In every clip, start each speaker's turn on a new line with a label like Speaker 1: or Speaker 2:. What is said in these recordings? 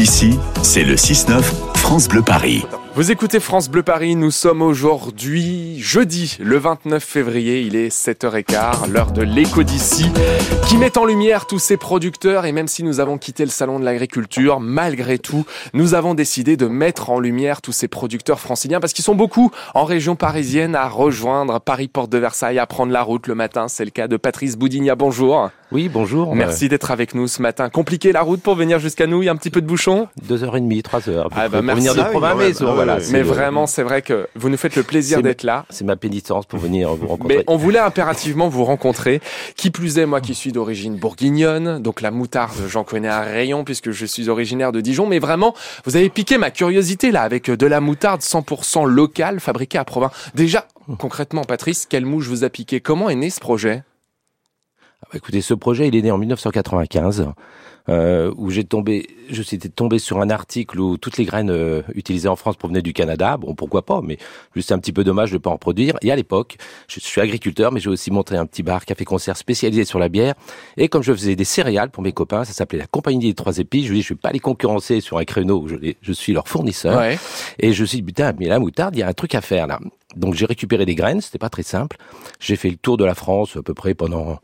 Speaker 1: Ici, c'est le 6-9 France Bleu Paris.
Speaker 2: Vous écoutez France Bleu Paris, nous sommes aujourd'hui jeudi le 29 février, il est 7h15, l'heure de l'écho d'ici, qui met en lumière tous ces producteurs et même si nous avons quitté le salon de l'agriculture, malgré tout, nous avons décidé de mettre en lumière tous ces producteurs franciliens parce qu'ils sont beaucoup en région parisienne à rejoindre Paris Porte de Versailles, à prendre la route le matin, c'est le cas de Patrice Boudigna, bonjour.
Speaker 3: Oui, bonjour.
Speaker 2: Merci d'être avec nous ce matin. Compliqué la route pour venir jusqu'à nous, il y a un petit peu de bouchon
Speaker 3: Deux heures et demie, trois heures.
Speaker 2: Ah bah
Speaker 3: pour venir de
Speaker 2: Ah oui,
Speaker 3: province,
Speaker 2: ouais,
Speaker 3: mais voilà.
Speaker 2: vraiment, c'est vrai que vous nous faites le plaisir d'être là.
Speaker 3: C'est ma pénitence pour venir vous rencontrer.
Speaker 2: Mais on voulait impérativement vous rencontrer. Qui plus est, moi qui suis d'origine bourguignonne, donc la moutarde, j'en connais un rayon puisque je suis originaire de Dijon. Mais vraiment, vous avez piqué ma curiosité là avec de la moutarde 100% locale, fabriquée à Provins. Déjà, concrètement, Patrice, quelle mouche vous a piqué? Comment est né ce projet?
Speaker 3: Ah écoutez, ce projet, il est né en 1995, euh, où j'ai tombé, je suis tombé sur un article où toutes les graines euh, utilisées en France provenaient du Canada. Bon, pourquoi pas, mais juste un petit peu dommage de pas en produire. Et à l'époque, je suis agriculteur, mais j'ai aussi monté un petit bar café-concert spécialisé sur la bière. Et comme je faisais des céréales pour mes copains, ça s'appelait la Compagnie des Trois Épis. Je me dis, je vais pas les concurrencer sur un créneau où je, les- je suis leur fournisseur.
Speaker 2: Ouais.
Speaker 3: Et je me suis dit, putain, mais la moutarde, il y a un truc à faire là. Donc j'ai récupéré des graines, c'était pas très simple. J'ai fait le tour de la France à peu près pendant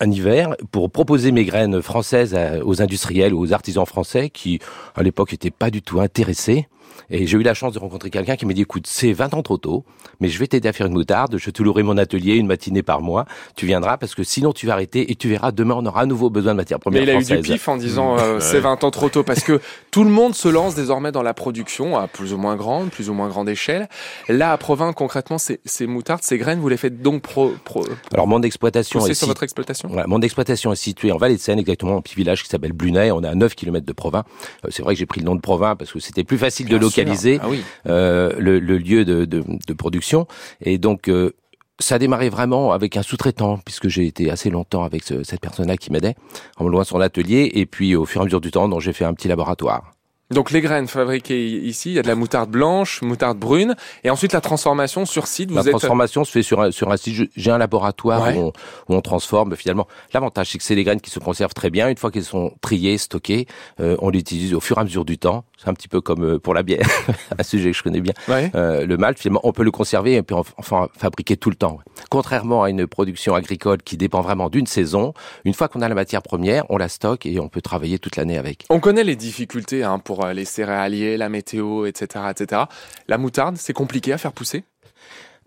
Speaker 3: un hiver pour proposer mes graines françaises à- aux industriels, aux artisans français qui, à l'époque, n'étaient pas du tout intéressés. Et j'ai eu la chance de rencontrer quelqu'un qui m'a dit, écoute, c'est 20 ans trop tôt, mais je vais t'aider à faire une moutarde, je te louerai mon atelier une matinée par mois, tu viendras parce que sinon tu vas arrêter et tu verras, demain on aura à nouveau besoin de matière
Speaker 2: Mais
Speaker 3: première
Speaker 2: il a eu du pif en disant euh, c'est 20 ans trop tôt parce que tout le monde se lance désormais dans la production à plus ou moins grande, plus ou moins grande échelle. Là, à Provins, concrètement, ces, ces moutardes, ces graines, vous les faites donc pro, pro,
Speaker 3: Alors mon exploitation est
Speaker 2: sur votre exploitation?
Speaker 3: Voilà, mon exploitation est située en Vallée de Seine, exactement, un petit village qui s'appelle Blunay. On est à 9 km de Provins. Euh, c'est vrai que j'ai pris le nom de Provins parce que c'était plus facile de. Localiser
Speaker 2: Ah oui.
Speaker 3: euh, le, le lieu de, de, de production. Et donc, euh, ça a démarré vraiment avec un sous-traitant, puisque j'ai été assez longtemps avec ce- cette personne-là qui m'aidait, en me louant son atelier. Et puis, au fur et à mesure du temps, j'ai fait un petit laboratoire.
Speaker 2: Donc les graines fabriquées ici, il y a de la moutarde blanche, moutarde brune, et ensuite la transformation sur site. Vous
Speaker 3: La
Speaker 2: êtes
Speaker 3: transformation se fait sur un, sur un site. J'ai un laboratoire
Speaker 2: Ouais.
Speaker 3: où, on, où on transforme finalement. L'avantage, c'est que c'est des graines qui se conservent très bien. Une fois qu'elles sont triées, stockées, euh, on les utilise au fur et à mesure du temps. C'est un petit peu comme euh, pour la bière, un sujet que je connais bien.
Speaker 2: Ouais.
Speaker 3: Euh, le malt, finalement, on peut le conserver et puis en- enfin fabriquer tout le temps. Contrairement à une production agricole qui dépend vraiment d'une saison, une fois qu'on a la matière première, on la stocke et on peut travailler toute l'année avec.
Speaker 2: On connaît les difficultés hein, pour euh, les céréaliers, la météo, etc., etc. La moutarde, c'est compliqué à faire pousser?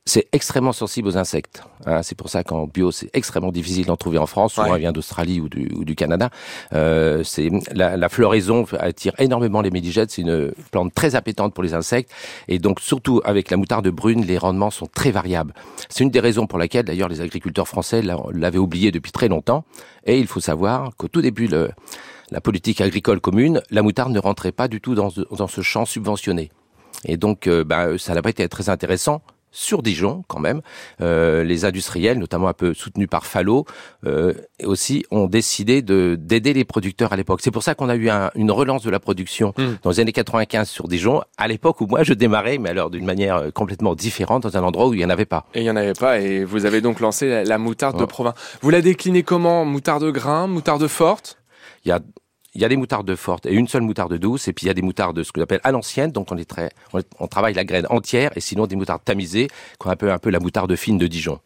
Speaker 3: C'est extrêmement sensible aux insectes. hein. c'est pour ça qu'en bio, c'est extrêmement difficile d'en trouver en France. Souvent,
Speaker 2: Ouais.
Speaker 3: elle vient d'Australie ou du, ou du Canada. Euh, c'est la, la floraison attire énormément les médigètes. C'est une plante très appétante pour les insectes. Et donc, surtout avec la moutarde brune, les rendements sont très variables. C'est une des raisons pour laquelle, d'ailleurs, les agriculteurs français l'a- l'avaient oublié depuis très longtemps. Et il faut savoir qu'au tout début de la politique agricole commune, la moutarde ne rentrait pas du tout dans ce, dans ce champ subventionné. Et donc, euh, ben, ça n'a pas été très intéressant sur Dijon quand même. Euh, les industriels, notamment un peu soutenus par Fallot, euh, aussi ont décidé de d'aider les producteurs à l'époque. C'est pour ça qu'on a eu un- une relance de la production
Speaker 2: Mm.
Speaker 3: dans les années 95 sur Dijon, à l'époque où moi je démarrais, mais alors d'une manière euh, complètement différente, dans un endroit où il n'y en avait pas.
Speaker 2: Et il n'y en avait pas, et vous avez donc lancé la, la moutarde de. Provins. Vous la déclinez comment? Moutarde grain, moutarde forte?
Speaker 3: Il y a il y a des moutardes fortes et une seule moutarde douce, et puis il y a des moutardes ce que j'appelle à l'ancienne, donc on est très, on travaille la graine entière, et sinon des moutardes tamisées, qu'on appelle un peu la moutarde fine de Dijon.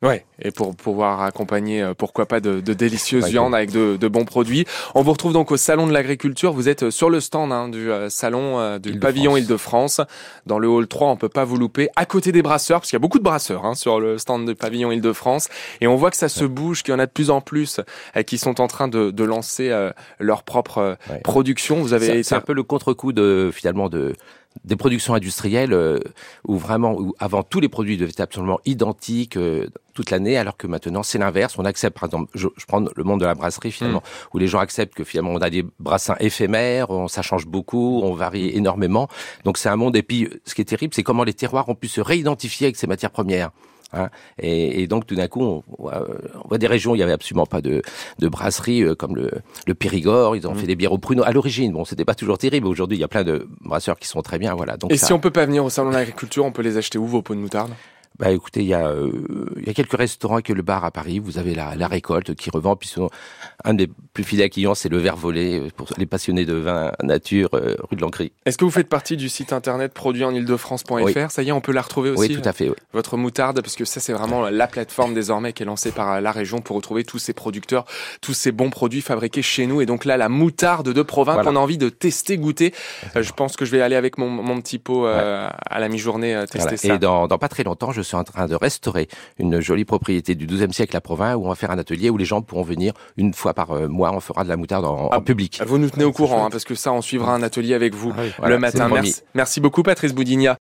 Speaker 2: Ouais, et pour pouvoir accompagner, euh, pourquoi pas, de, de délicieuses
Speaker 3: Ouais,
Speaker 2: viandes avec de, de bons produits. On vous retrouve donc au Salon de l'Agriculture. Vous êtes euh, sur le stand hein, du euh, Salon euh, du pavillon Île-de-France. Dans le hall 3, on peut pas vous louper. À côté des brasseurs, parce qu'il y a beaucoup de brasseurs hein, sur le stand du pavillon Île-de-France. Et on voit que ça se bouge, qu'il y en a de plus en plus euh, qui sont en train de, de lancer euh, leur propre
Speaker 3: Ouais.
Speaker 2: production. Vous avez
Speaker 3: C'est
Speaker 2: été...
Speaker 3: c'est un peu le contre-coup de finalement de des productions industrielles euh, où vraiment où avant tous les produits devaient être absolument identiques euh, toute l'année alors que maintenant c'est l'inverse. On accepte par exemple je, je prends le monde de la brasserie finalement où les gens acceptent que finalement on a des brassins éphémères on, ça change beaucoup on varie énormément. Donc c'est un monde et puis ce qui est terrible c'est comment les terroirs ont pu se réidentifier avec ces matières premières Hein et, et, donc tout d'un coup, on, on voit des régions où il y avait absolument pas de, de brasserie euh, comme le, le Périgord. Ils ont
Speaker 2: Mmh.
Speaker 3: fait des bières au pruneau à l'origine. Bon, c'était pas toujours terrible. Aujourd'hui, il y a plein de brasseurs qui sont très bien. Voilà. Donc
Speaker 2: Et
Speaker 3: ça,
Speaker 2: si on peut pas venir au salon de l'agriculture, on peut les acheter où vos pots de moutarde?
Speaker 3: Bah écoutez, il y a euh, il y a quelques restaurants que le bar à Paris. Vous avez la, la récolte qui revend, puis sinon, un des plus fidèles clients, c'est le verre volé euh, pour les passionnés de vin nature, euh, rue de l'Ancry.
Speaker 2: Est-ce que vous faites partie du site internet produit en ile-de-france.fr
Speaker 3: Oui.
Speaker 2: Ça y est, on peut la retrouver aussi
Speaker 3: Oui, tout à fait. oui.
Speaker 2: Votre moutarde, parce que ça c'est vraiment la plateforme désormais qui est lancée par la région pour retrouver tous ces producteurs, tous ces bons produits fabriqués chez nous. Et donc là, la moutarde de Provins
Speaker 3: Voilà.
Speaker 2: qu'on a envie de tester, goûter. Euh, je pense que je vais aller avec mon, mon petit pot à la mi-journée tester
Speaker 3: Voilà.
Speaker 2: ça.
Speaker 3: Et dans, dans pas très longtemps, je suis en train de restaurer une jolie propriété du XIIe siècle à Provins où on va faire un atelier où les gens pourront venir une fois par euh, mois. On fera de la moutarde en,
Speaker 2: Ah,
Speaker 3: en public.
Speaker 2: Vous nous tenez au courant, hein, parce que ça, on suivra un atelier avec vous
Speaker 3: Ah oui, voilà,
Speaker 2: le matin. Merci, merci beaucoup, Patrice Boudigna.